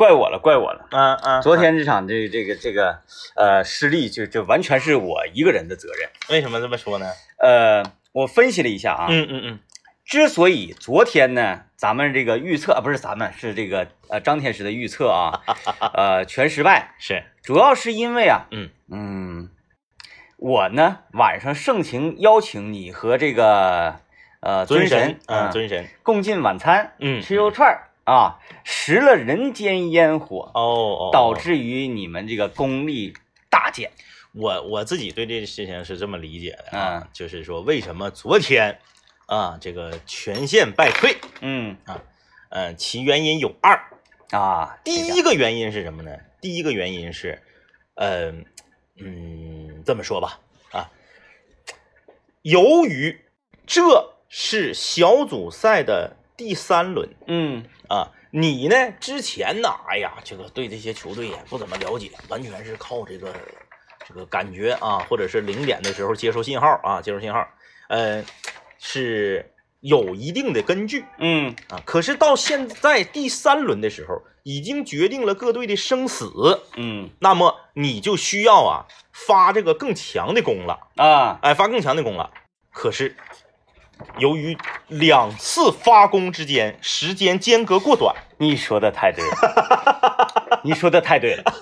怪我了，怪我了。嗯嗯，昨天这场这这个这个呃失利，就就完全是我一个人的责任。为什么这么说呢？呃，我分析了一下啊，嗯嗯嗯，之所以昨天呢，咱们这个预测啊，不是咱们是这个呃张天师的预测啊，呃全失败，是，主要是因为啊，嗯。嗯，我呢晚上盛情邀请你和这个呃尊神嗯，嗯尊神，共进晚餐，嗯，吃肉串儿啊，食了人间烟火，哦哦，导致于你们这个功力大减。我我自己对这个事情是这么理解的啊，嗯就是说为什么昨天啊这个全线败退，嗯嗯，其原因有二，啊，第一个原因是什么呢？第一个原因是，呃，嗯，这么说吧，啊，由于这是小组赛的第三轮。嗯。啊，你呢之前呢，哎呀，这个对这些球队也不怎么了解，完全是靠这个这个感觉啊，或者是零点的时候接收信号啊，接收信号，呃，是有一定的根据。嗯。啊，可是到现在第三轮的时候，已经决定了各队的生死，嗯。那么你就需要啊发这个更强的功了，啊，哎，发更强的功了。可是由于两次发功之间时间间隔过短，你说的太对了，你说的太对了。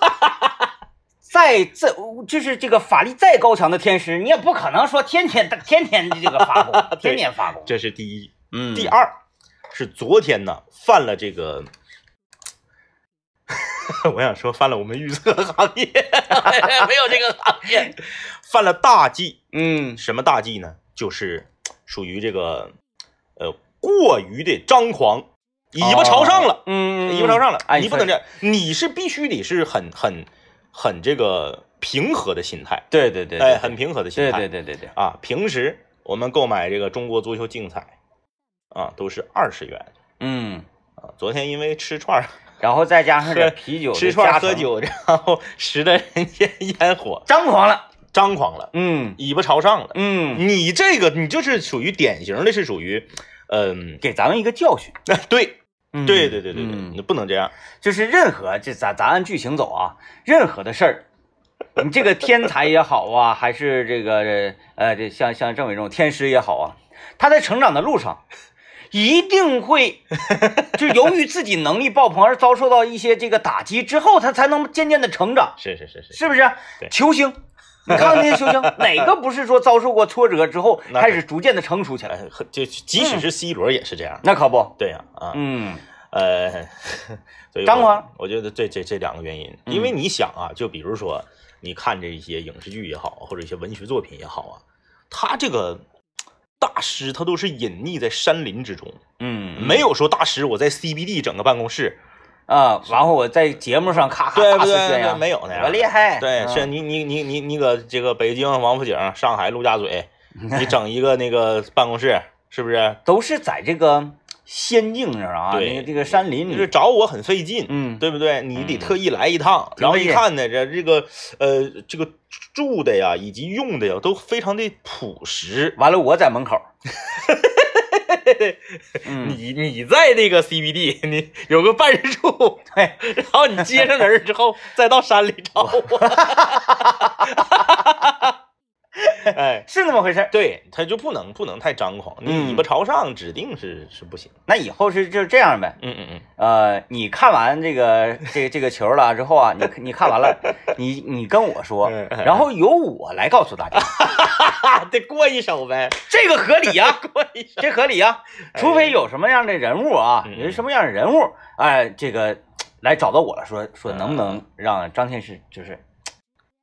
再再就是这个法力再高强的天师，你也不可能说天天天天这个发功，天天发功。这是第一。嗯，第二是昨天呢犯了这个，我想说犯了我们预测行业没有这个行业，犯了大忌。嗯什么大忌呢？就是属于这个呃过于的张狂，尾巴朝上了，嗯，尾巴朝上了。哎，你不能这样，你是必须得是很很很这个平和的心态，对对对，哎，很平和的心态。对对对对，啊，平时我们购买这个中国足球竞彩啊，都是二十元嗯，啊。昨天因为吃串儿、然后再加上点喝啤酒，吃串喝，酒，然后 食的人间烟火，张狂了。张狂了，嗯尾巴朝上了。嗯，你这个你就是属于典型的，是属于，嗯，给咱们一个教训。对嗯对对对对对，嗯你不能这样。就是任何这咱咱按剧情走啊，任何的事儿，你这个天才也好啊，还是这个呃这像像政委这种天师也好啊，他在成长的路上。一定会，就是由于自己能力爆棚而遭受到一些这个打击之后，他才能渐渐的成长，是是是是，是不是对？球星，你看看那些球星，哪个不是说遭受过挫折之后 开始逐渐的成熟起来？就即使是 C 罗也是这样。那可不，对呀啊，嗯。呃，所以我张狂，我觉得这这这两个原因，嗯。因为你想啊，就比如说你看这一些影视剧也好，或者一些文学作品也好啊，他这个大师他都是隐匿在山林之中，嗯，没有说大师我在 CBD 整个办公室，啊，然后我在节目上咔咔大对不对？没有那样我厉害，对，嗯是你你你你你搁这个北京王府井、上海陆家嘴，你整一个那个办公室，是不是？都是在这个仙境上啊，对那个这个山林里就是里，找我很费劲，嗯，对不对？你得嗯特意来一趟，然后一看呢，这这个呃这个住的呀，以及用的呀，都非常的朴实。完了我在门口，嗯，你你在那个 CBD，你有个办事处，对，然后你接上人之后，再到山里找我。哎，是那么回事儿。对，他就不能不能太张狂，尾巴朝上，指定是是不行。那以后是就这样呗，嗯嗯嗯，呃，你看完这个这个这个球了之后啊，你你看完了，你你跟我说嗯，然后由我来告诉大家，哈，得过一手呗，这个合理呀、过一手。这合理呀、除非有什么样的人物啊，嗯有什么样的人物，哎，这个来找到我了，说说能不能让张天师就是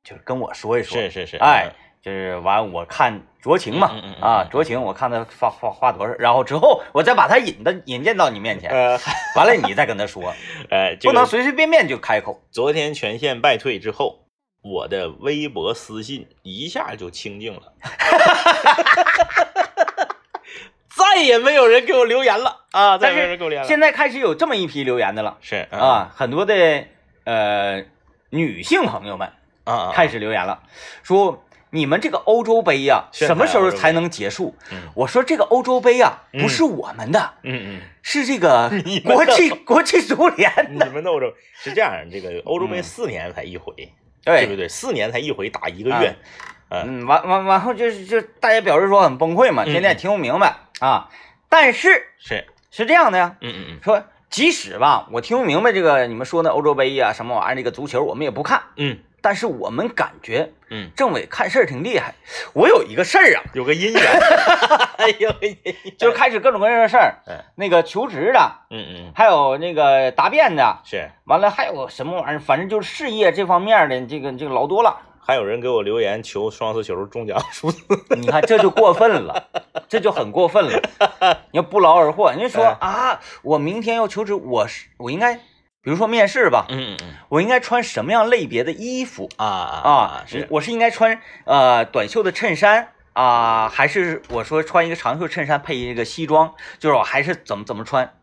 就是跟我说一说，是是是，哎，就是完我看酌情嘛啊，酌情，我看他发发发多少，然后之后我再把他引的引荐到你面前，呃 完了你再跟他说，呃，不能随随便便就开口。昨天全线败退之后，我的微博私信一下就清静了，再也没有人给我留言了。啊！再但也没有人给我留言了。现在开始有这么一批留言的了。是啊，很多的呃女性朋友们啊啊，开始留言了，说你们这个欧洲杯呀、是什么时候才能结束？嗯。我说这个欧洲杯呀、嗯。不是我们的，嗯嗯。是这个 国际 国际足联你的。们的欧洲是这样，这个欧洲杯嗯。四年才一回，对。不对，对？四年才一回，打一个月，嗯，完完完后就是就大家表示说很崩溃嘛，嗯。天天也听不明白啊。但是是，是这样的呀，嗯嗯。说即使吧，我听不明白这个你们说的欧洲杯呀、什么玩意儿，这个足球我们也不看，嗯但是我们感觉嗯，政委看事儿挺厉害。我有一个事儿啊，有个姻缘，哎呦，就是开始各种各样的事儿嗯，那个求职的，嗯嗯。还有那个答辩的，是，完了还有什么玩意儿，反正就是事业这方面的这个这个老多了。还有人给我留言求双色球中奖数字，你看这就过分了，这就很过分了。你要不劳而获，人家说哎啊，我明天要求职，我是我应该，比如说面试吧，嗯嗯嗯我应该穿什么样类别的衣服啊啊啊？是，我是应该穿呃短袖的衬衫啊，还是我说穿一个长袖衬衫配一个西装？就是我还是怎么怎么穿？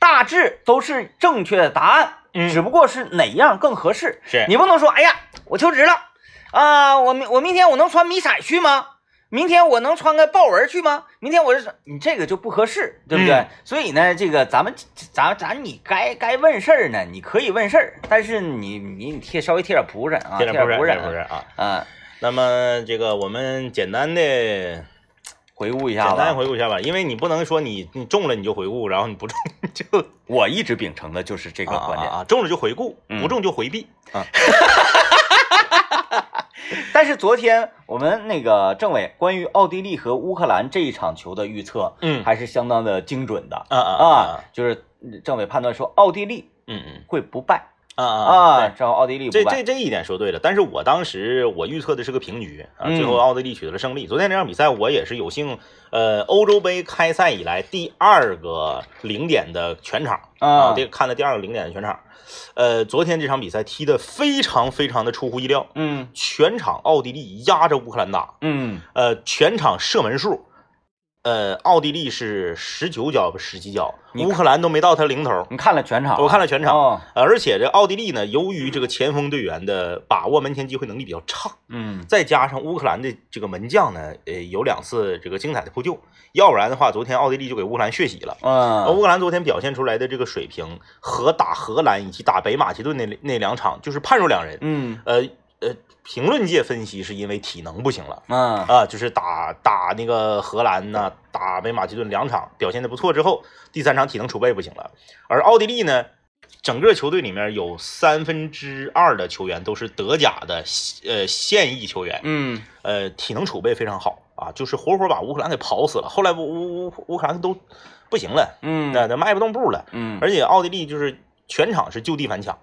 大致都是正确的答案，嗯只不过是哪样更合适。是你不能说，哎呀，我求职了啊，我明我明天我能穿迷彩去吗？明天我能穿个豹纹去吗？明天我是你这个就不合适，对不对？嗯所以呢，这个咱们咱咱你该该问事儿呢，你可以问事儿，但是你你你贴稍微贴点仆人啊，贴点不贴谱忍不是啊。啊，那么这个我们简单的回顾一下简单。回顾一下吧，因为你不能说你你中了你就回顾，然后你不中 就我一直秉承的就是这这个观点，啊，中了就回顾，嗯不中就回避啊。但是昨天我们那个政委关于奥地利和乌克兰这一场球的预测，嗯。还是相当的精准的。啊啊就是政委判断说奥地利嗯嗯。会不败啊啊啊，正好奥地利这，这这一点说对了，但是我当时我预测的是个平局啊，嗯。最后奥地利取得了胜利。昨天这场比赛我也是有幸，呃，欧洲杯开赛以来第二个零点的全场啊。这看了第二个零点的全场。呃，昨天这场比赛踢得非常非常的出乎意料，嗯。全场奥地利压着乌克兰打，嗯。呃，全场射门数，呃，奥地利是十九脚十几脚，乌克兰都没到他零头。你看了全场？我看了全场，哦，呃而且这奥地利呢，由于这个前锋队员的把握门前机会能力比较差，嗯再加上乌克兰的这个门将呢，呃，有两次这个精彩的扑救，要不然的话，昨天奥地利就给乌克兰血洗了。呃嗯乌克兰昨天表现出来的这个水平和打荷兰以及打北马其顿那那两场就是判若两人。嗯呃呃，评论界分析是因为体能不行了。嗯啊，就是打打那个荷兰呐、打北马其顿两场表现的不错之后，第三场体能储备不行了。而奥地利呢，整个球队里面有三分之二的球员都是德甲的呃现役球员，嗯呃，体能储备非常好啊，就是活活把乌克兰给跑死了。后来乌乌乌乌克兰都不行了，嗯那那迈不动步了。嗯而且奥地利就是全场是就地反抢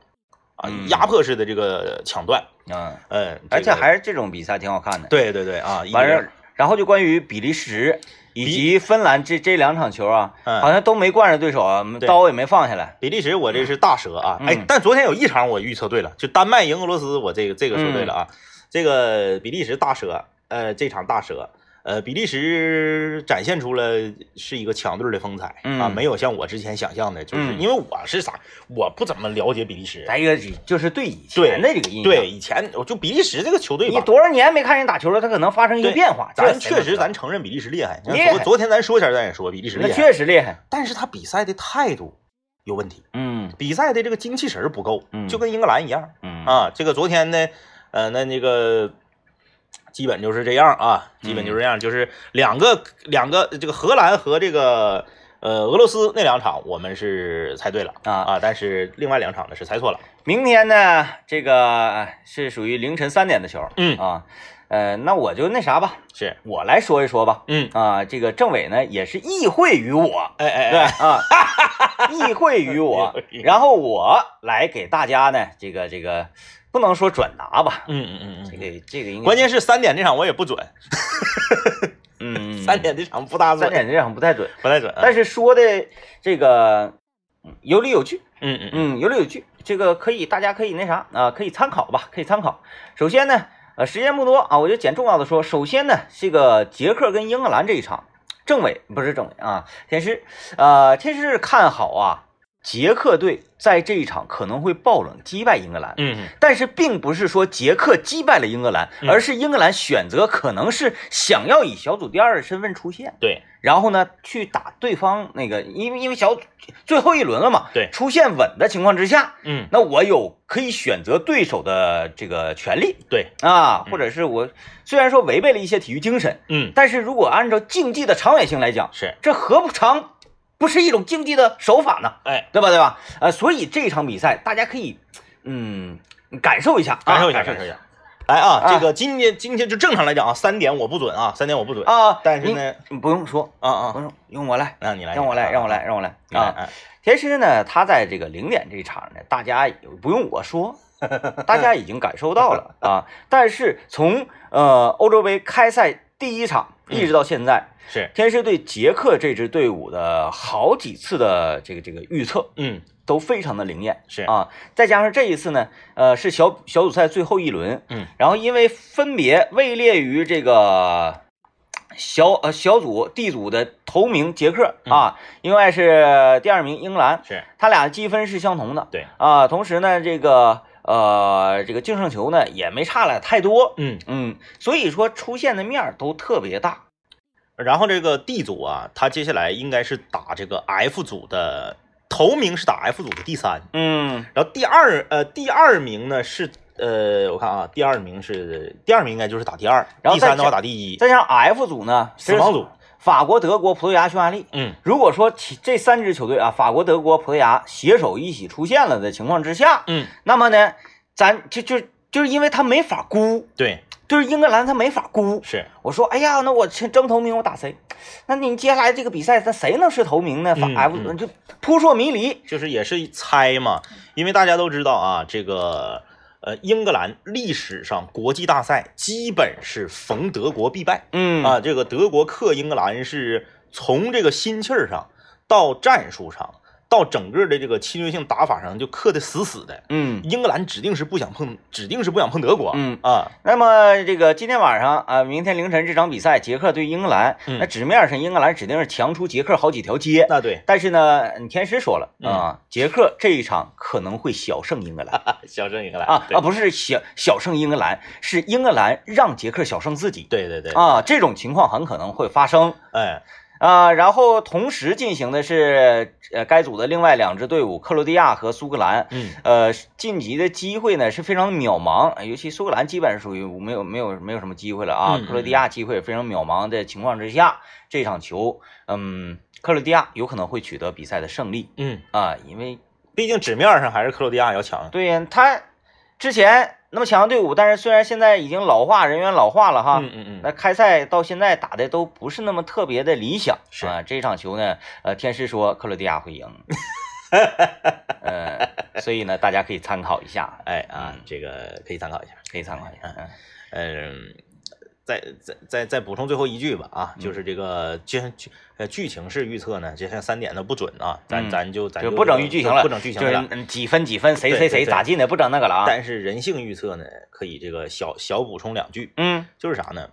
啊嗯，压迫式的这个抢断，嗯，嗯，而且还是这种比赛挺好看的。对对对啊，完事，然后就关于比利时以及芬兰这这两场球啊，嗯好像都没惯着对手啊，对刀也没放下来。比利时，我这是大蛇啊！嗯哎，但昨天有一场我预测对了，就丹麦赢俄罗斯，我这个这个说对了啊。这个比利时大蛇，呃，这场大蛇，呃，比利时展现出了是一个强队的风采、嗯啊，没有像我之前想象的，就是嗯因为我是啥，我不怎么了解比利时。再一个就是对以前的这个印象，对，以前我就比利时这个球队吧，你多少年没看人打球了，他可能发生一个变化。咱确实咱承认比利时厉害。昨昨天咱说前咱也说比利时厉那害，确实厉害。但是他比赛的态度有问题，嗯比赛的这个精气神不够，嗯就跟英格兰一样。嗯啊，这个昨天呢，呃，那那个基本就是这样啊，基本就是这样，就是两个两个这个荷兰和这个呃俄罗斯那两场我们是猜对了啊啊，但是另外两场呢是猜错了。明天呢，这个是属于凌晨三点的球。嗯啊，呃，那我就那啥吧，是，我来说一说吧。嗯，啊，这个政委呢也是意会于我，哎哎对哎，啊，意会于我，然后我来给大家呢，这个这个不能说转达吧，嗯嗯嗯这嗯，个这个应该关键是三点这场我也不准，嗯 三点这场不大准，三点这场不太准，不太准啊。但是说的这个嗯有理有据，嗯嗯嗯。嗯，有理有据，这个可以大家可以那啥啊，可以参考吧，可以参考。首先呢，呃，时间不多啊，我就捡重要的说。首先呢，这个捷克跟英格兰这一场，政委不是政委啊，天师，呃，天师看好啊，捷克队在这一场可能会爆冷击败英格兰，嗯。但是并不是说捷克击败了英格兰，嗯。而是英格兰选择可能是想要以小组第二的身份出现，对。然后呢去打对方那个，因为因为小组最后一轮了嘛，对。出现稳的情况之下，嗯。那我有可以选择对手的这个权利对啊，嗯。或者是我虽然说违背了一些体育精神，嗯。但是如果按照竞技的长远性来讲，是。这何不尝不是一种竞技的手法呢？哎对吧？对吧？呃，所以这场比赛大家可以，嗯，感受一下，感受一下啊感受一下。来啊，啊这个今天今天就正常来讲啊，三点我不准啊，三点我不准啊！但是呢，你，不用说，啊啊，不用，用我来，让你来，让我来，让我来，让我来啊！你来啊，其实呢，他在这个零点这一场呢，大家也不用我说，大家已经感受到了啊。但是从呃欧洲杯开赛第一场一直到现在，是，天师对捷克这支队伍的好几次的这个这个预测嗯。都非常的灵验，是。啊，再加上这一次呢，呃，是小小组赛最后一轮，嗯，然后因为分别位列于这个小呃小组 D 组的头名捷克啊，另外是第二名英格兰，是，他俩积分是相同的，对。啊，同时呢，这个呃这个净胜球呢也没差了太多，嗯，嗯，所以说出现的面儿都特别大，然后这个 D 组啊，他接下来应该是打这个 F 组的头名是打 F 组的第三，嗯。然后第二呃第二名呢是呃我看啊，第二名是第二名应该就是打第二，然后第三的话打第一，再加上 F 组呢，死亡组，法国、德国、葡萄牙、匈牙利。嗯如果说这三支球队啊，法国、德国、葡萄牙携手一起出现了的情况之下，嗯，那么呢，咱就就就是因为他没法估，对，就是英格兰他没法估。是，我说，哎呀，那我争争头名，我打谁？那你接下来这个比赛，那谁能是头名呢？法嗯 F 嗯就扑朔迷离。就是也是猜嘛，因为大家都知道啊，这个呃英格兰历史上国际大赛基本是逢德国必败。嗯啊，这个德国克英格兰是从这个心气儿上到战术上，到整个的这个侵略性打法上就克得死死的。嗯。英格兰指定是不想碰，指定是不想碰德国。嗯啊，那么这个今天晚上啊，明天凌晨这场比赛，捷克对英格兰，嗯那纸面上英格兰指定是强出捷克好几条街。那对，但是呢，你天师说了嗯啊，捷克这一场可能会小胜英格兰。小胜英格兰啊对啊，不是小小胜英格兰，是英格兰让捷克小胜自己对对对，啊，这种情况很可能会发生哎，啊。然后同时进行的是呃该组的另外两支队伍克罗地亚和苏格兰，嗯呃晋级的机会呢是非常渺茫，尤其苏格兰基本上属于没有没有没有什么机会了啊，克罗地亚机会也非常渺茫的情况之下，这场球嗯克罗地亚有可能会取得比赛的胜利嗯，啊，因为毕竟纸面上还是克罗地亚要强。对呀，他之前那么强的队伍，但是虽然现在已经老化，人员老化了哈，嗯嗯嗯，那开赛到现在打的都不是那么特别的理想是啊。这场球呢，呃，天师说克罗地亚会赢，呃，所以呢，大家可以参考一下，哎啊嗯，这个可以参考一下。可以参考一下。嗯嗯，再再再再补充最后一句吧啊，就是这个剧剧呃剧情式预测呢，就像三点的不准啊，咱嗯咱就咱就不整于剧情了，不整剧情就是了。嗯几分几分，谁谁谁咋进的，不整那个了啊。但是人性预测呢，可以这个小小补充两句，嗯就是啥呢？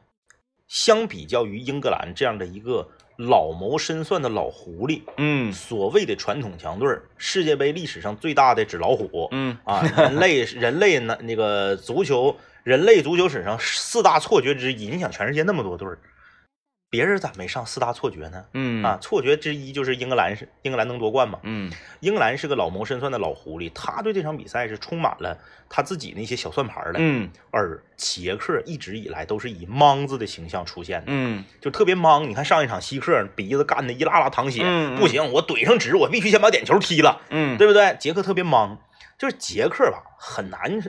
相比较于英格兰这样的一个老谋深算的老狐狸，嗯所谓的传统强队儿，世界杯历史上最大的纸老虎，嗯啊，人类 人类那那个足球，人类足球史上四大错觉之一。你想，全世界那么多队儿，别人咋没上四大错觉呢？嗯啊，错觉之一就是英格兰是英格兰能夺冠嘛。嗯英格兰是个老谋深算的老狐狸，他对这场比赛是充满了他自己那些小算盘的。嗯而捷克一直以来都是以莽子的形象出现的，嗯就特别莽。你看上一场西克鼻子干的一拉拉淌血，嗯嗯不行，我怼上纸，我必须先把点球踢了。嗯，对不对？捷克特别莽，就是捷克吧，很难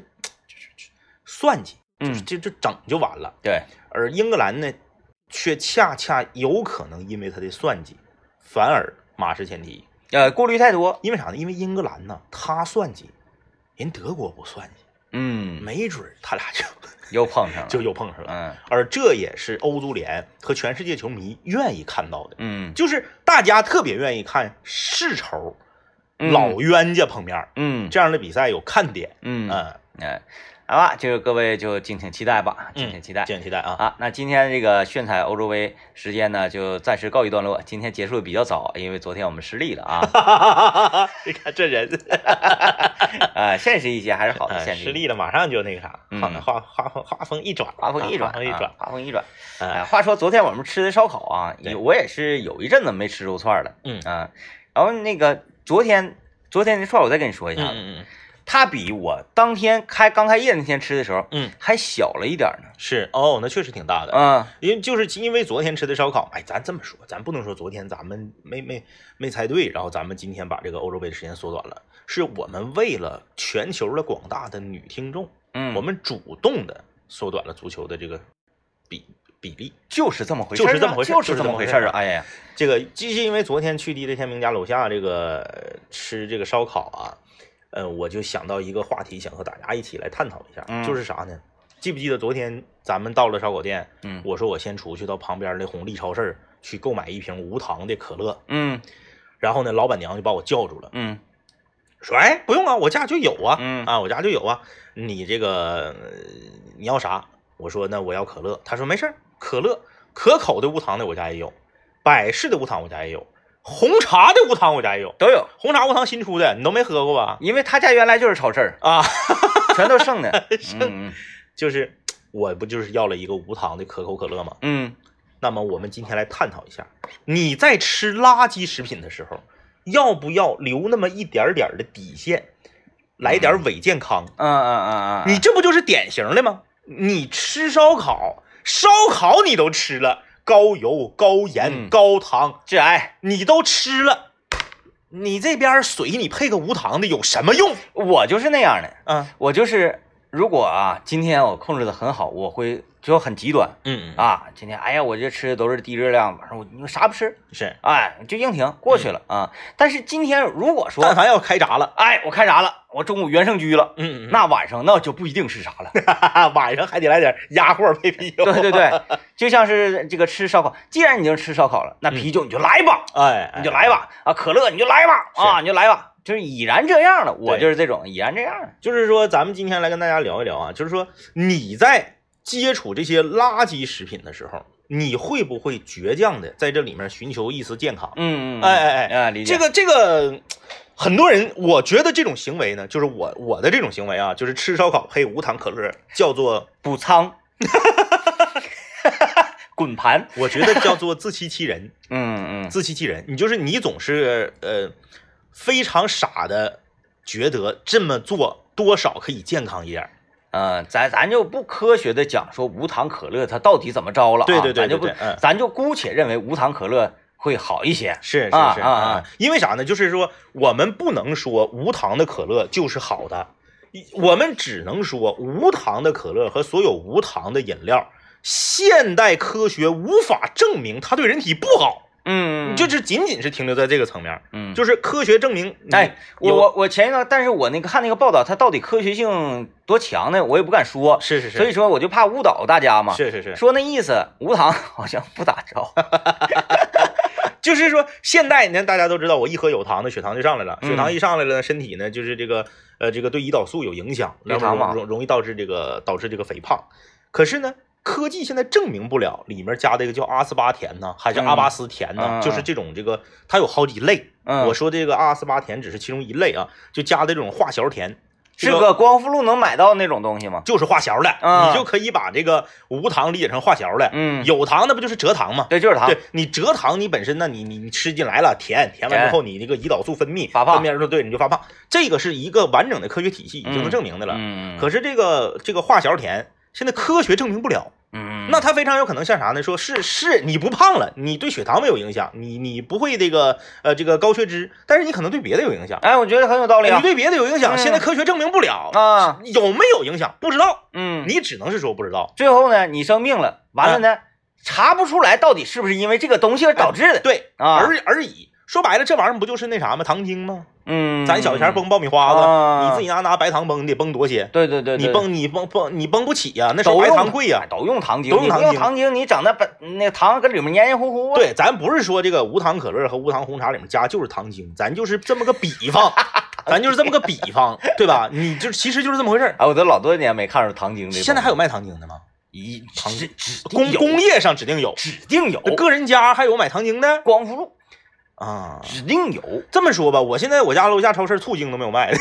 算计，就是嗯这这整就完了。对，而英格兰呢，却恰恰有可能因为他的算计，反而马失前蹄。呃，顾虑太多。因为啥呢？因为英格兰呢，他算计，人德国不算计，嗯，没准他俩 就又碰上了。就又碰上了。嗯而这也是欧足联和全世界球迷愿意看到的，嗯就是大家特别愿意看世仇、嗯老冤家碰面嗯这样的比赛有看点。嗯嗯哎好吧，就是各位就敬请期待吧，敬请期待。敬请期待啊！啊，那今天这个炫彩欧洲杯时间呢，就暂时告一段落。今天结束的比较早，因为昨天我们失利了啊。你看这人 呃，现实一些还是好的，哎现实失利了，马上就那个啥，嗯画画画风画风一转，画风一转，啊画风一转啊，画风一转。哎，哎，话说昨天我们吃的烧烤啊，我也是有一阵子没吃肉串了，嗯啊，然后那个昨天昨天的串我再跟你说一下，嗯嗯它比我当天开刚开业那天吃的时候嗯，还小了一点呢。是哦，那确实挺大的。嗯因为就是因为昨天吃的烧烤，哎，咱这么说，咱不能说昨天咱们没没没猜对，然后咱们今天把这个欧洲杯的时间缩短了，是我们为了全球的广大的女听众，嗯，我们主动的缩短了足球的这个比比例。就是这么回事就是这么回事儿就是这么回事儿啊！哎呀，这个就是因为昨天去地雷天明家楼下这个呃吃这个烧烤啊，呃，我就想到一个话题，想和大家一起来探讨一下，嗯就是啥呢？记不记得昨天咱们到了烧烤店，嗯我说我先出去到旁边的红利超市去购买一瓶无糖的可乐，嗯然后呢，老板娘就把我叫住了，嗯说：“哎，不用啊，我家就有啊，嗯啊，我家就有啊，你这个、呃你要啥？”我说：“那我要可乐。”他说：“没事儿，可乐可口的无糖的我家也有，百事的无糖我家也有，红茶的无糖我家也有。都有，红茶无糖新出的，你都没喝过吧？因为他家原来就是超市儿，啊，全都剩的。剩就是我不就是要了一个无糖的可口可乐吗？嗯那么我们今天来探讨一下，你在吃垃圾食品的时候，要不要留那么一点点的底线，来点伪健康？嗯嗯嗯嗯，你这不就是典型的吗？你吃烧烤，烧烤你都吃了，高油、高盐、嗯高糖，致癌，你都吃了，你这边水你配个无糖的有什么用？我就是那样的。啊，我就是，如果啊，今天我控制的很好，我会就很极端。嗯啊。今天，哎呀，我这吃的都是低热量，晚上我你啥不吃，是，哎，就硬挺过去了啊。但是今天如果说，但凡要开闸了，哎，我开闸了，我中午原生居了，嗯，那晚上那就不一定是啥了。那 晚上还得来点鸭货配啤酒。对对对，就像是这个吃烧烤，既然你就吃烧烤了，那啤酒你就来吧，哎，你就来吧，啊，可乐你就来吧，啊，你就来吧，就是已然这样了，我就是这种已然这样了。就是说，咱们今天来跟大家聊一聊啊，就是说你在接触这些垃圾食品的时候，你会不会倔强的在这里面寻求一丝健康？嗯嗯，哎哎哎啊，理解这个这个，很多人我觉得这种行为呢，就是我我的这种行为啊，就是吃烧烤配无糖可乐，叫做补仓，滚盘，我觉得叫做自欺欺人，嗯嗯自欺欺人。你就是你总是呃非常傻的觉得这么做多少可以健康一点儿。呃，咱咱就不科学的讲说无糖可乐它到底怎么着了啊，对对对咱就不咱就姑且认为无糖可乐会好一些。是是是啊啊啊因为啥呢？就是说我们不能说无糖的可乐就是好的，我们只能说无糖的可乐和所有无糖的饮料，现代科学无法证明它对人体不好，嗯，就是仅仅是停留在这个层面，嗯，就是科学证明你哎，我我我前一段，但是我那个看那个报道，它到底科学性多强呢？我也不敢说，是是是，所以说我就怕误导大家嘛。是是是，说那意思，无糖 好像不咋着。就是说现代呢，大家都知道，我一喝有糖的血糖就上来了，嗯血糖一上来了，身体呢就是这个呃这个对胰岛素有影响，然后容容易导致这个导致这个肥胖。可是呢，科技现在证明不了里面加的一个叫阿斯巴甜呢，还是嗯阿巴斯甜呢？嗯就是这种这个它有好几类。嗯，我说这个阿斯巴甜只是其中一类啊，就加的这种化学甜，这是个光复路能买到那种东西吗？就是化学的，嗯你就可以把这个无糖理解成化学的。嗯，有糖那不就是蔗糖吗？对，就是糖。对你蔗糖，你本身那你你你吃进来了甜，甜完之后你那个胰岛素分泌发胖分泌之后对你就发胖，这个是一个完整的科学体系已经嗯能证明的了。嗯，可是这个这个化学甜现在科学证明不了，嗯，那他非常有可能像啥呢？说是是你不胖了，你对血糖没有影响，你你不会这个呃这个高血脂，但是你可能对别的有影响，哎，我觉得很有道理啊。你对别的有影响，嗯现在科学证明不了，啊，有没有影响不知道，嗯，你只能是说不知道。最后呢，你生病了，完了呢，查不出来到底是不是因为这个东西而导致的。对，啊而而已。说白了，这玩意儿不就是那啥吗？糖精吗？嗯，咱小钱崩爆米花子，啊你自己拿拿白糖崩，你得崩多些，对对对，对你崩你崩崩你崩不起呀、那时候白糖贵呀、哎都用糖精，都用糖精用糖精，你整那本那个糖跟里面黏黏糊糊啊。对，咱不是说这个无糖可乐和无糖红茶里面加就是糖精，咱就是这么个比方。咱就是这么个比方，对吧？你就其实就是这么回事儿。哎，我都老多年没看着糖精这。现在还有卖糖精的吗？一糖指指工工业上指定有，指定有，个人家还有买糖精的光复路啊。指定有。这么说吧，我现在我家楼下超市醋精都没有卖的。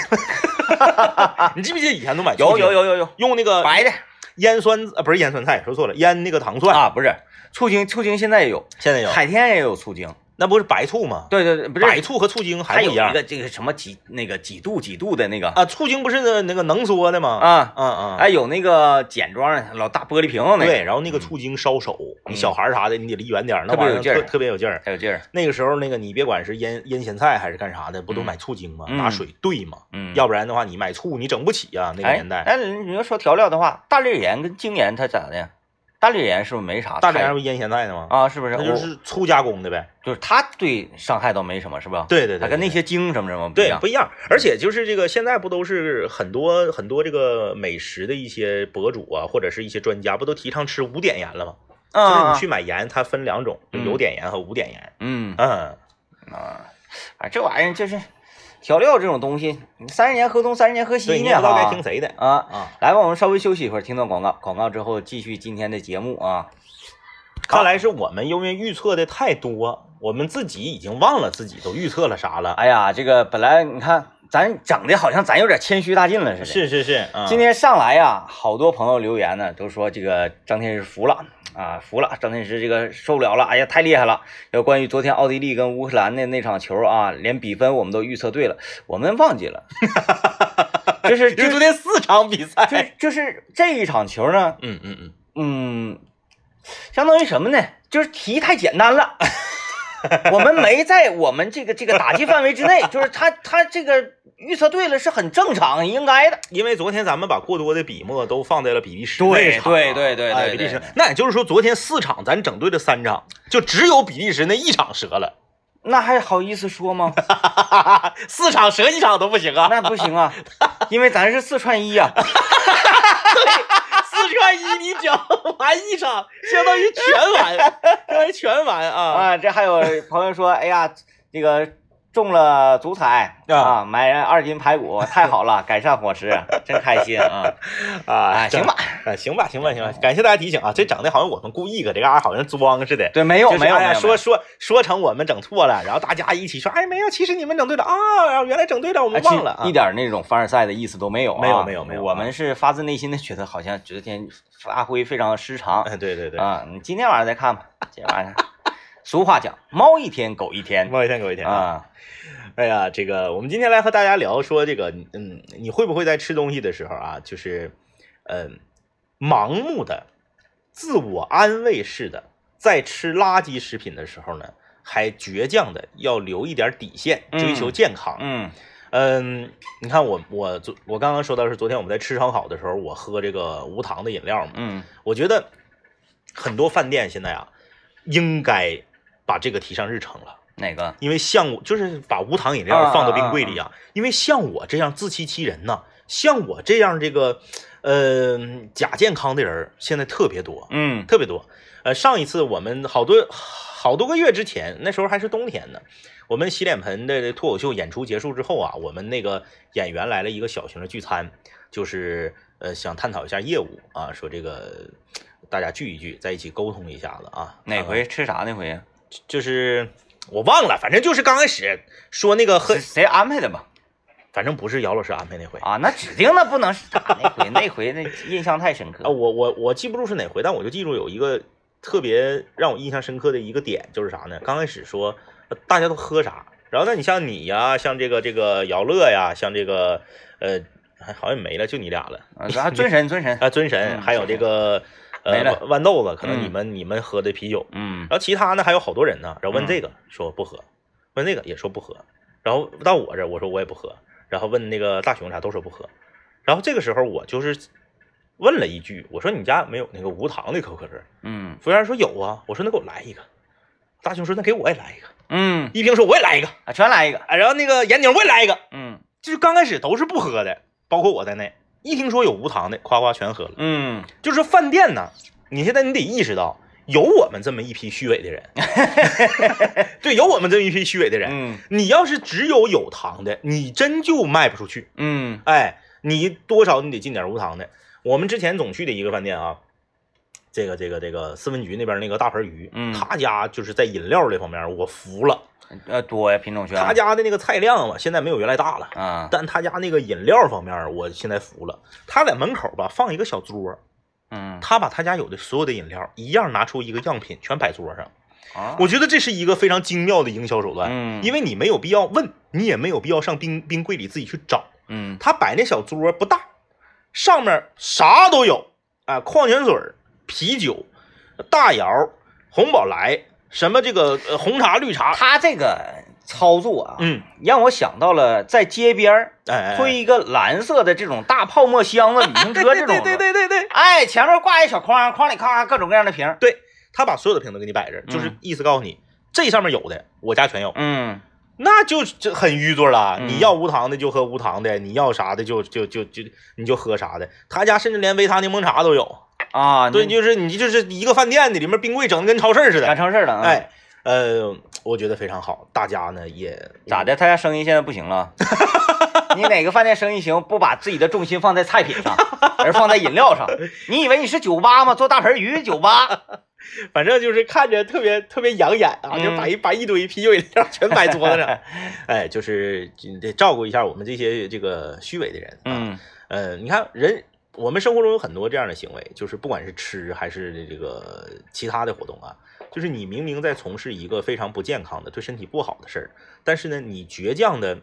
你记不记得以前都买醋有精有有有有用那个白的腌酸呃不是腌酸菜，说错了，腌那个糖蒜，啊，不是醋精，醋精现在也有，现在有，海天也有醋精。那不是白醋吗？对对对，不是白醋和醋精还不一样还有一个这个什么几那个几度几度的那个啊。醋精不是那那个浓缩的吗？啊，嗯嗯，哎有那个简装的老大玻璃瓶子那个，对，然后那个醋精烧手，你小孩啥的你得离远点儿，那玩意儿特别有劲儿特特别有劲儿。还有劲儿。那个时候那个你别管是腌腌咸菜还是干啥的，不都买醋精吗？嗯拿水兑嘛，嗯，要不然的话你买醋你整不起啊。那个哎年代，哎你要说调料的话，大粒盐跟精盐它咋的呀？大粒盐是不是没啥大粒盐不腌咸菜的吗？啊，是不是？那就是粗加工的呗。就是它对伤害倒没什么，是吧？对对对，它跟那些精什么什么不一样对不。一样，而且就是这个现在不都是很多很多这个美食的一些博主啊，或者是一些专家，不都提倡吃无碘盐了吗？啊就是啊你，去买盐，它分两种，有碘盐和无碘盐。嗯嗯，啊，啊，这玩意儿就是调料这种东西，你三十年河东，三十年河西对，你呢也不知道该听谁的啊。啊。来吧，我们稍微休息一会儿，听段广告，广告之后继续今天的节目啊。看来是我们因为预测的太多，我们自己已经忘了自己都预测了啥了。哎呀，这个本来你看咱整的好像咱有点谦虚大进了似的。是是是，啊今天上来呀，好多朋友留言呢，都说这个张天师服了啊，服了，张天师这个受不了了，哎呀，太厉害了。要关于昨天奥地利跟乌克兰的那场球啊，连比分我们都预测对了，我们忘记了，就是就因为昨天四场比赛，就就是这一场球呢，嗯嗯嗯，嗯，相当于什么呢？就是题太简单了。我们没在我们这个这个打击范围之内，就是他他这个预测对了是很正常、应该的。因为昨天咱们把过多的笔墨都放在了比利时对那场对对对对对哎比利时。那也就是说，昨天四场咱整对了三场，就只有比利时那一场折了，那还好意思说吗？四场折一场都不行啊。那不行啊，因为咱是四串一啊、四串一你整完一场，相当于全完，相当于全完啊。啊。这还有朋友说，哎呀，这个中了足彩啊，买二斤排骨，太好了，改善伙食，真开心啊！啊，哎，行吧，啊，行吧，行吧，行吧，感谢大家提醒啊，这整的好像我们故意搁这嘎好像装似的。对，没有没有说说说成我们整错了，然后大家一起说，哎，没有，其实你们整对了啊，然后原来整对了，我们忘了啊。一点那种凡尔赛的意思都没有啊，没有没有没有啊我们是发自内心的觉得好像昨天发挥非常失常哎，对对对，啊。你今天晚上再看吧，今天晚上。俗话讲，猫一天，狗一天猫一天狗一天啊！啊。哎呀，这个我们今天来和大家聊说这个，嗯，你会不会在吃东西的时候啊，就是，嗯，盲目的、自我安慰式的，在吃垃圾食品的时候呢，还倔强的要留一点底线，追求健康。嗯嗯，你看我我昨我刚刚说到是昨天我们在吃烧烤的时候，我喝这个无糖的饮料嘛，嗯我觉得很多饭店现在啊，应该把这个提上日程了。哪个？因为像我就是把无糖饮料放到冰柜里啊，因为像我这样自欺欺人呐，像我这样这个呃假健康的人现在特别多，嗯特别多。呃，上一次我们好多好多个月之前，那时候还是冬天呢，我们洗脸盆的脱口秀演出结束之后啊，我们那个演员来了一个小型的聚餐，就是呃想探讨一下业务啊，说这个大家聚一聚，在一起沟通一下子啊。哪回吃啥那回呀？就是我忘了，反正就是刚开始说那个喝谁，谁安排的吧？反正不是姚老师安排那回啊。啊，那指定那不能是他那回，那回那印象太深刻。我我我记不住是哪回，但我就记住有一个特别让我印象深刻的一个点，就是啥呢？刚开始说呃大家都喝啥，然后那你像你呀，像这个这个姚乐呀，像这个呃，还好像没了，就你俩了啊，咱尊神尊神，啊，尊神，嗯还有这个呃没了。豌豌豆子，可能嗯。你们、你们喝的啤酒，嗯。然后其他呢还有好多人呢，然后问嗯。这个说不喝，问那个也说不喝，然后到我这我说我也不喝，然后问那个大熊啥都说不喝，然后这个时候我就是问了一句，我说你家没有那个无糖的可口可乐？嗯。服务员说有啊，我说那给我来一个，大熊说那给我也来一个，嗯。一平说我也来一个，啊，全来一个。啊，然后那个闫宁我也来一个，嗯。就是刚开始都是不喝的，包括我在内，一听说有无糖的，夸夸全喝了。嗯就是饭店呢，你现在你得意识到，有我们这么一批虚伪的人，对，有我们这么一批虚伪的人。嗯你要是只有有糖的，你真就卖不出去。嗯哎，你多少你得进点无糖的。我们之前总去的一个饭店啊，这个这个这个四分局那边那个大盆鱼，嗯他家就是在饮料这方面我服了，呃多呀品种全，他家的那个菜量啊，现在没有原来大了。啊但他家那个饮料方面，我现在服了。他在门口吧放一个小桌，嗯他把他家有的所有的饮料一样拿出一个样品，全摆桌上。啊我觉得这是一个非常精妙的营销手段，嗯因为你没有必要问，你也没有必要上冰冰柜里自己去找。嗯他摆那小桌不大，上面啥都有啊，矿泉水、啤酒、大窑、红宝来，什么这个呃红茶、绿茶，他这个操作啊，嗯，让我想到了在街边儿推一个蓝色的这种大泡沫箱子、旅行车这种的，对对对对对，哎，前面挂一小筐，筐里咔咔各种各样的瓶，对他把所有的瓶都给你摆着，就是嗯意思告诉你，这上面有的我家全有，嗯。那就就很淤作了。嗯。你要无糖的就喝无糖的，你要啥的就就就就你就喝啥的。他家甚至连维他柠檬茶都有。啊，对，就是你就是一个饭店的，里面冰柜整的跟超市似的。干超市了啊，，哎，呃，我觉得非常好，大家呢也咋？的？他家生意现在不行了？你哪个饭店生意行，不把自己的重心放在菜品上，而放在饮料上？你以为你是酒吧吗？做大盆鱼酒吧？反正就是看着特别特别养眼啊，嗯就把一把一堆啤酒饮料全摆桌子上。哎，就是你得照顾一下我们这些这个虚伪的人啊。嗯呃，你看人，我们生活中有很多这样的行为，就是不管是吃还是这个其他的活动啊，就是你明明在从事一个非常不健康的、对身体不好的事儿，但是呢，你倔强的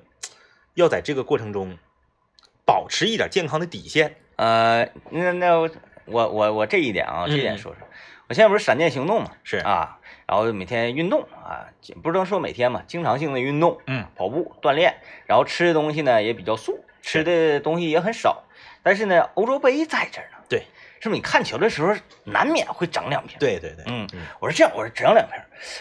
要在这个过程中保持一点健康的底线。呃，那那我我我我这一点啊，这一点嗯说说。我现在不是闪电行动嘛，是啊，然后每天运动啊，不能说每天嘛，经常性的运动，嗯，跑步锻炼，然后吃的东西呢也比较素，吃的东西也很少。但是呢，欧洲杯在这儿呢，对，是不是？你看球的时候难免会整两瓶。，对对对，嗯嗯，我说这样，我说整两瓶，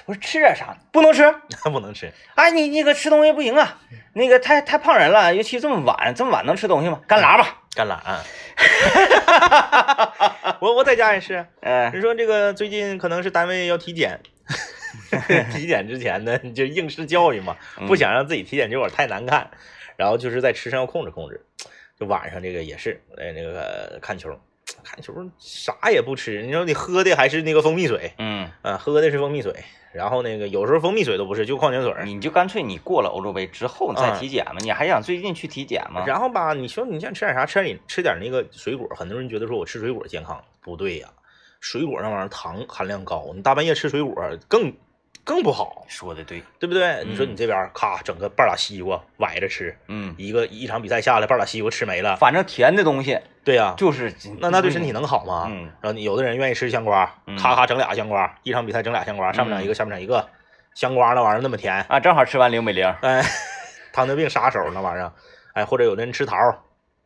我说吃点啥？不能吃。不能吃。哎，你那个吃东西不行啊，那个太太胖人了，尤其这么晚，这么晚能吃东西吗？干拉吧。甘蓝，我我在家也是。嗯、人说这个最近可能是单位要体检，体检之前呢，你就应试教育嘛，嗯不想让自己体检结果太难看，然后就是在吃上要控制控制。就晚上这个也是，哎，那个看球，看球啥也不吃，你说你喝的还是那个蜂蜜水，嗯，啊，喝的是蜂蜜水，然后那个有时候蜂蜜水都不是，就矿泉水。你就干脆你过了欧洲杯之后你再嗯体检嘛，你还想最近去体检吗？然后吧，你说你想吃点啥？吃点吃点那个水果，很多人觉得说我吃水果健康，不对呀，水果那玩意儿糖含量高，你大半夜吃水果更更不好，说的对，对不对？你说你这边咔整个半拉西瓜崴着吃，嗯，一个一场比赛下来半拉西瓜吃没了，反正甜的东西对呀、就是那那对身体能好吗？嗯然后你有的人愿意吃香瓜，嗯咔咔整俩香瓜，一场比赛整俩香瓜，上面长一个，下面长一个，香瓜那玩意儿那么甜，啊，正好吃完零美零，哎，糖尿病杀手那玩意儿，哎，或者有的人吃桃，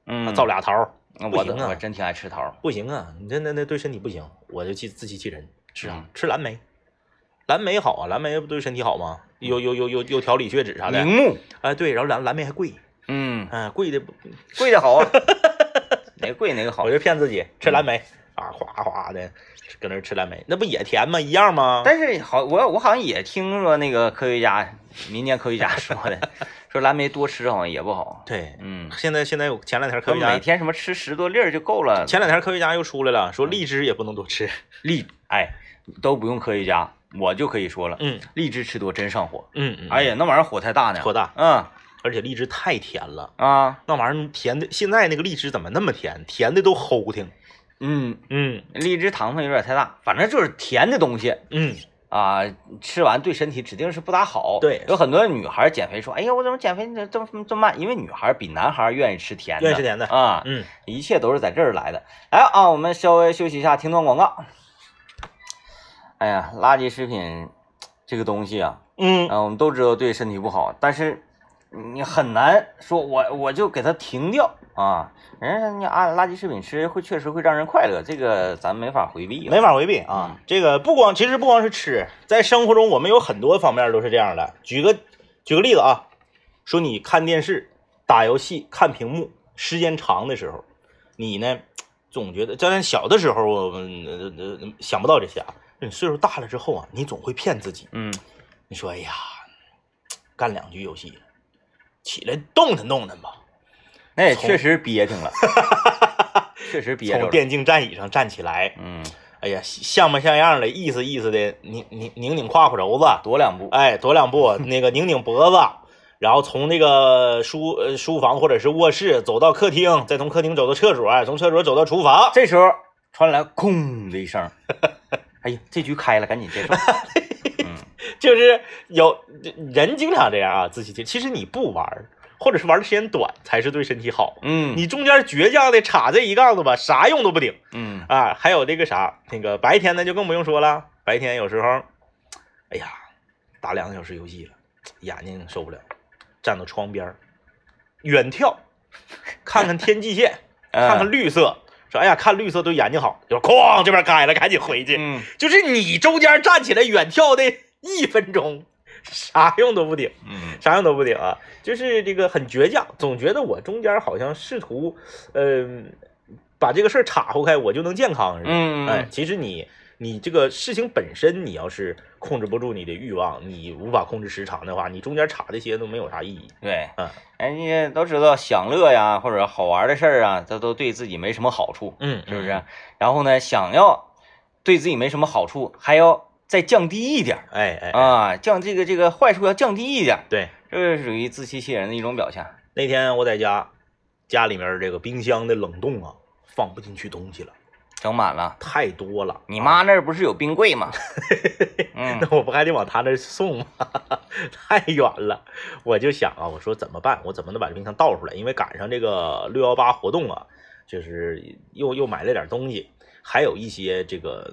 嗯，造俩桃，我啊我真挺爱吃桃，不行啊，你这那那对身体不行，我就气自欺欺人。吃啊嗯？吃蓝莓，蓝莓好啊，蓝莓不对身体好吗？有有有有有调理血脂啥的铃。木，哎，对，然后蓝蓝莓还贵，嗯，嗯、贵的不，贵的好啊，哪个贵哪个好我，就骗自己吃蓝莓啊，哗哗的搁那儿吃蓝莓，那不也甜吗？一样吗？但是好，我我好像也听说那个科学家，民间科学家 说的，说蓝莓多吃好像也不好，对，嗯，现在现在有前两天科学家，每天什么吃十多粒儿就够了，前两天科学家又出来了，说荔枝也不能多吃。荔，哎，都不用科学家，我就可以说了，嗯荔枝吃多真上火，嗯嗯，哎呀，那玩意儿火太大呢，火大，嗯而且荔枝太甜了，啊，那玩意儿甜的，现在那个荔枝怎么那么甜？甜的都齁挺。嗯，嗯荔枝糖分有点太大，反正就是甜的东西嗯，啊，吃完对身体指定是不咋好。对有很多女孩减肥说，哎呀，我怎么减肥这这么这么慢？因为女孩比男孩愿意吃甜的，愿意吃甜的啊，嗯，一切都是在这儿来的。来啊，我们稍微休息一下，听段广告。哎呀，垃圾食品这个东西啊，嗯啊，我们都知道对身体不好，但是你很难说我我就给它停掉啊。人家你按垃圾食品吃会确实会让人快乐，这个咱没法回避。没法回避啊。这个不光其实不光是吃，在生活中我们有很多方面都是这样的。举个举个例子啊，说你看电视、打游戏、看屏幕时间长的时候，你呢总觉得，咱小的时候我们呃呃想不到这些啊，你岁数大了之后啊，你总会骗自己，嗯，你说哎呀，干两局游戏，起来动弹动弹吧。那也确实憋挺了，确实憋。从电竞战椅上站起来，嗯，哎呀，像模像样的，意思意思的，拧拧拧拧胯胯轴子，躲两步。哎，躲两步，那个拧拧脖子，然后从那个书呃书房或者是卧室走到客厅，再从客厅走到厕所，从厕所走到厨房。这时候传来“空”的一声，哎呀，这局开了，赶紧结束。嗯，就是有人经常这样啊，自欺欺。其实你不玩儿，或者是玩的时间短，才是对身体好。嗯，你中间倔强的插这一杠子吧，啥用都不顶嗯啊。还有这个啥，那个白天呢就更不用说了，白天有时候，哎呀，打两个小时游戏了，眼睛受不了，站到窗边远眺，看看天际线，看看绿色，说哎呀看绿色对眼睛好，就哐这边开了，赶紧回去。嗯 就是你中间站起来远眺的一分钟，啥用都不顶。嗯啥用都不顶啊，就是这个很倔强，总觉得我中间好像试图，嗯、把这个事儿岔乎开，我就能健康似的。嗯，哎，其实你你这个事情本身，你要是控制不住你的欲望，你无法控制时长的话，你中间插这些都没有啥意义。对，嗯人家都知道享乐呀，或者好玩的事儿啊，这都对自己没什么好处，嗯，是不是？然后呢，想要对自己没什么好处，还要再降低一点儿哎哎，啊，降这个这个坏处要降低一点，对，这是属于自欺欺人的一种表现。那天我在家，家里面这个冰箱的冷冻啊，放不进去东西了，整满了，太多了。你妈那儿不是有冰柜吗？嗯那我不还得往他那儿送吗？太远了，我就想啊，我说怎么办？我怎么能把这冰箱倒出来？因为赶上这个六幺八活动啊，就是又又买了点东西，还有一些这个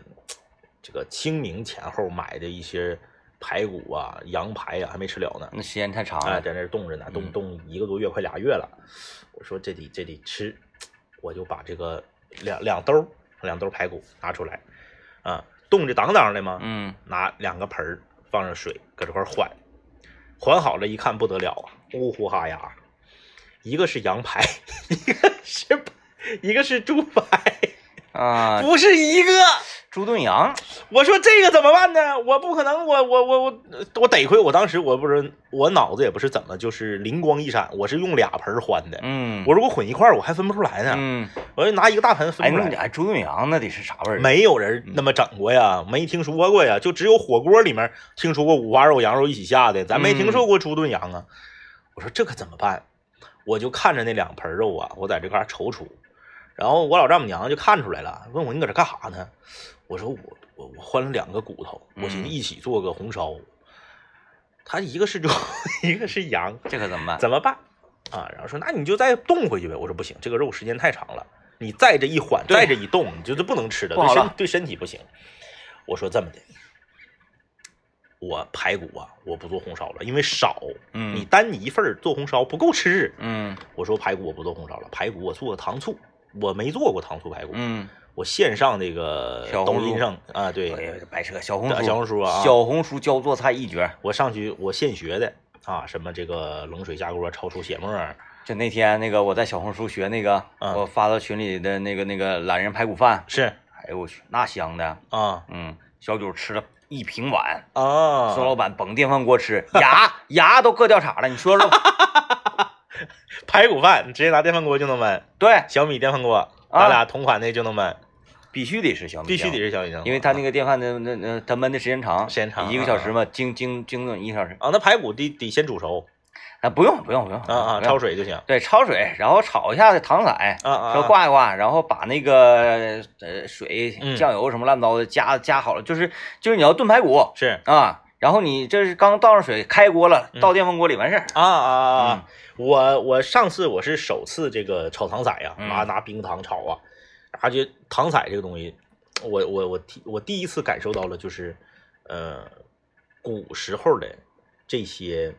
这个清明前后买的一些排骨啊、羊排啊，还没吃了呢。那时间太长哎，了，在那儿冻着呢，冻嗯冻一个多月，快俩月了。我说这得这得吃，我就把这个两两兜儿两兜排骨拿出来，啊，冻着当当的嘛，嗯。拿两个盆儿放上水，搁这块缓，缓好了，一看不得了啊，呜呼哈呀，一个是羊排，一个是一个是猪排，啊，不是一个。猪炖羊，我说这个怎么办呢？我不可能，我我我我我得亏，我当时我不是我脑子也不是怎么就是灵光一闪，我是用俩盆儿换的。嗯，我如果混一块儿，我还分不出来呢。嗯，我就拿一个大盆哎，分不出来。那哎，猪炖羊那得是啥味儿？没有人那么整过呀，没听说过呀，就只有火锅里面听说过五花肉、羊肉一起下的，咱没听说过猪炖羊啊。我说这可怎么办？我就看着那两盆肉啊，我在这块儿踌躇，然后我老丈母娘就看出来了，问我你搁这干啥呢？我说我我我换了两个骨头，我寻思嗯一起做个红烧。他一个是猪，一个是羊，这可怎么办？怎么办？啊，然后说那你就再冻回去呗。我说不行，这个肉时间太长了，你再这一缓，再这一冻，你就是不能吃了对身对身体不行。我说这么的，我排骨啊，我不做红烧了，因为少，嗯你单你一份儿做红烧不够吃。嗯我说排骨我不做红烧了，排骨我做个糖醋，我没做过糖醋排骨，嗯，我线上那个抖音上啊，对，白扯，小红小书，红书啊，小红书教做菜一绝。我上去我现学的啊，什么这个冷水下锅焯出血沫儿，就那天那个我在小红书学那个，嗯我发到群里的那个那个懒人排骨饭，是哎呦我去，那香的，啊嗯，小九吃了一平碗，啊，孙老板捧电饭锅吃，牙 牙都硌掉茬了。你说说，排骨饭，你直接拿电饭锅就能焖，对，小米电饭锅，啊咱俩同款的就能焖，必须得是小米，必须得，是小米电饭锅，因为它那个电饭的那那它焖的时间长，时间长一个小时嘛，精精精炖一个小时。啊，那排骨得得先煮熟。啊，不用不用不用啊啊，焯水就行。对，焯水，然后炒一下子糖色，啊啊，挂一挂，然后把那个呃水嗯、酱油什么乱糟的加加好了，就是就是你要炖排骨。是。啊，然后你这是刚倒上水，开锅了，嗯。倒电饭锅里完事儿。啊啊啊！我我上次我是首次这个炒糖色呀，嗯。拿拿冰糖炒啊，然后就糖彩这个东西，我我我第我第一次感受到了，就是呃古时候的这些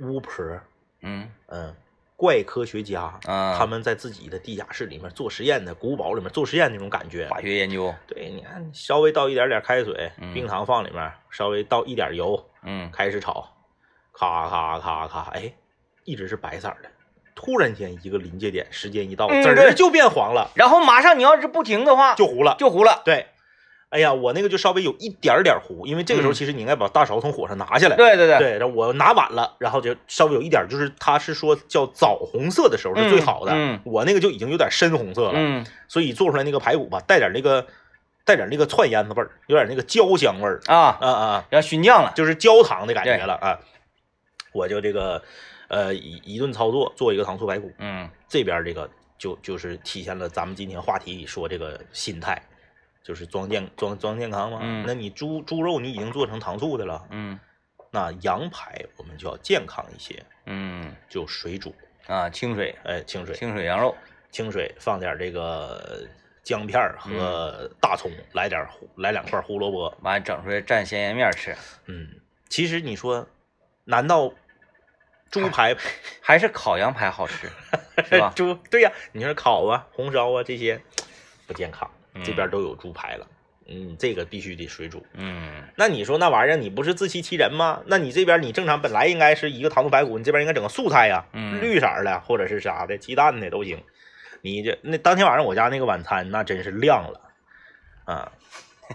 巫婆，嗯嗯，怪科学家，啊，他们在自己的地下室里面做实验的，古堡里面做实验那种感觉。化学研究，对，你看，稍微倒一点点开水，嗯冰糖放里面，稍微倒一点油，嗯开始炒，咔咔咔咔，哎，一直是白色儿的。突然间一个临界点，时间一到，籽儿就变黄了，然后马上你要是不停的话，就糊了。就糊了。对，哎呀，我那个就稍微有一点点糊，因为这个时候嗯。其实你应该把大勺从火上拿下来。对对对，对，然后我拿晚了，然后就稍微有一点，就是它是说叫枣红色的时候是最好的，我那个就已经有点深红色了，嗯。所以做出来那个排骨吧，带点那个带点那个串烟子味儿，有点那个焦香味儿，啊，啊啊，要熏酱了，就是焦糖的感觉了啊。我就这个呃一一顿操作做一个糖醋排骨，嗯这边这个就就是体现了咱们今天话题里说这个心态，就是装健装装健康嘛。嗯那你猪猪肉你已经做成糖醋的了，嗯那羊排我们就要健康一些，嗯就水煮，啊，清水哎，清水，清水羊肉，清水放点这个姜片儿和大葱，来点胡来两块胡萝卜。完整出来蘸咸盐面吃，嗯，其实你说，难道猪排 还是烤羊排好吃，是吧？猪对呀、你说烤啊、红烧啊这些不健康，这边嗯都有猪排了。嗯，这个必须得水煮。嗯那你说那玩意儿，你不是自欺欺人吗？那你这边你正常本来应该是一个糖醋排骨，你这边应该整个素菜呀，嗯绿色的或者是啥的，鸡蛋的都行。你这那当天晚上我家那个晚餐那真是亮了啊！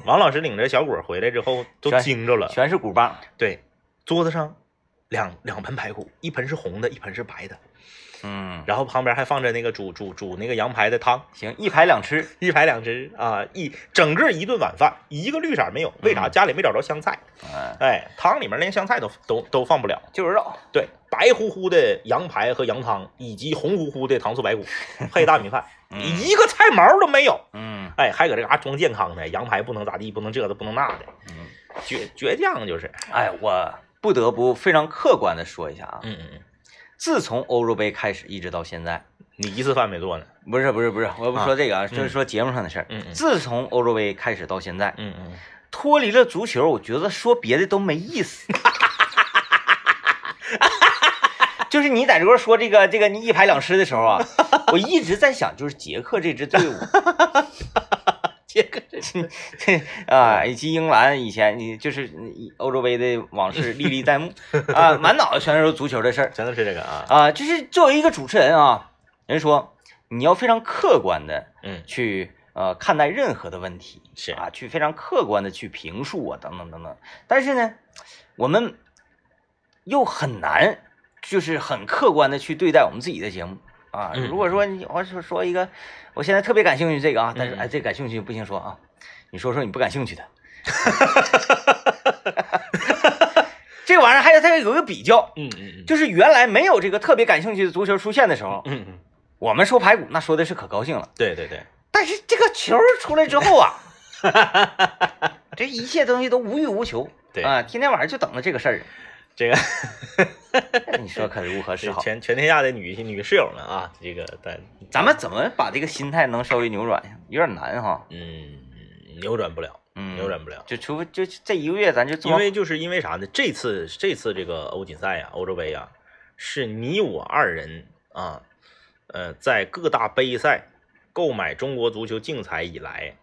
王老师领着小果回来之后都惊着了，全是骨棒，对，桌子上两两盆排骨，一盆是红的，一盆是白的，嗯，然后旁边还放着那个煮煮煮那个羊排的汤，行，一排两吃，一排两吃啊，一整个一顿晚饭一个绿色没有，为啥？嗯家里没找着香菜，哎，哎，汤里面连香菜都都都放不了。就是肉，对，白乎乎的羊排和羊汤，以及红乎乎的糖醋排骨，配大米饭，嗯一个菜毛都没有。嗯哎，还搁这嘎装健康的，羊排不能咋地，不能这的，不能那的，嗯，倔倔强就是。哎，我不得不非常客观的说一下啊，嗯嗯嗯，自从欧洲杯开始一直到现在，你一次饭没做呢。不是不是不是，我不说这个啊，就是嗯说节目上的事儿。嗯嗯自从欧洲杯开始到现在，嗯嗯，脱离了足球，我觉得说别的都没意思。就是你在这块儿说这个这个你一拍两吃的时候啊，我一直在想，就是捷克这支队伍这个这 啊，以及英格兰以前你就是欧洲杯的往事历历在目啊，满脑子全是足球的事儿真的是这个啊。啊。就是作为一个主持人啊，人说你要非常客观的嗯去呃看待任何的问题，是啊，去非常客观的去评述啊，等等等等。但是呢，我们又很难，就是很客观的去对待我们自己的节目啊。嗯如果说你我说说一个，我现在特别感兴趣这个啊，但是嗯哎，这感兴趣不行说啊，你说说你不感兴趣的。这玩意儿还有它有一个比较，嗯嗯嗯就是原来没有这个特别感兴趣的足球出现的时候，嗯嗯，我们说排骨那说的是可高兴了。对对对，但是这个球出来之后啊，这一切东西都无欲无求，对啊，天天晚上就等着这个事儿。这个你说可如何是好？全全天下的女女室友们啊，这个咱咱们怎么把这个心态能稍微扭转一下？有点难哈。嗯扭转不了，嗯，扭转不了。就除非就这一个月，咱就做因为就是因为啥呢？这次这次这个欧锦赛呀、欧洲杯呀、是你我二人啊，呃，在各大杯赛购买中国足球竞彩以来，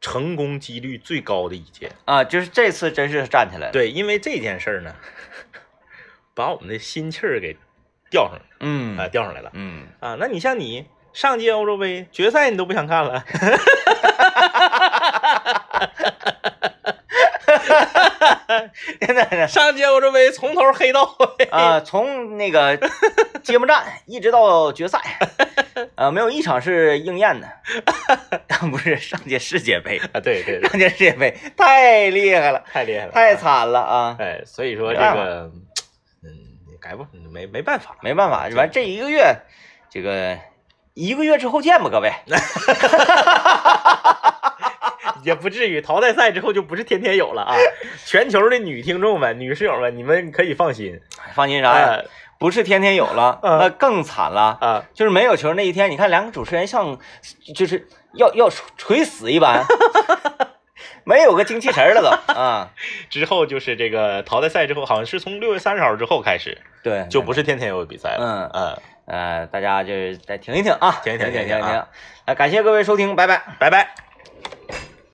成功几率最高的一届。啊，就是这次真是站起来了。，对，因为这件事儿呢，把我们的心气儿给吊上来嗯啊、吊上来了嗯，啊。那你像你上届欧洲杯决赛你都不想看了，现 在上届欧洲杯从头黑到尾啊，从那个揭幕战一直到决赛，啊，没有一场是应验的，不是上届世界杯，啊！对对对，上届世界杯太厉害了，太厉害了，太惨了啊！哎，所以说这个，嗯，改不没没办法，没办法，完这一个月，这个一个月之后见吧，各位。也不至于淘汰赛之后就不是天天有了啊！全球的女听众们、女室友们，你们可以放心放心啥呀？啊不是天天有了，嗯那更惨了。啊！就是没有球那一天，你看两个主持人像，就是要要垂死一般，没有个精气神了都 啊。之后就是这个淘汰赛之后，好像是从六月三十号之后开始，对，就不是天天有比赛了。嗯嗯，呃，大家就是再停一停啊，停一听听听听一听啊听。啊，感谢各位收听，拜拜。拜拜。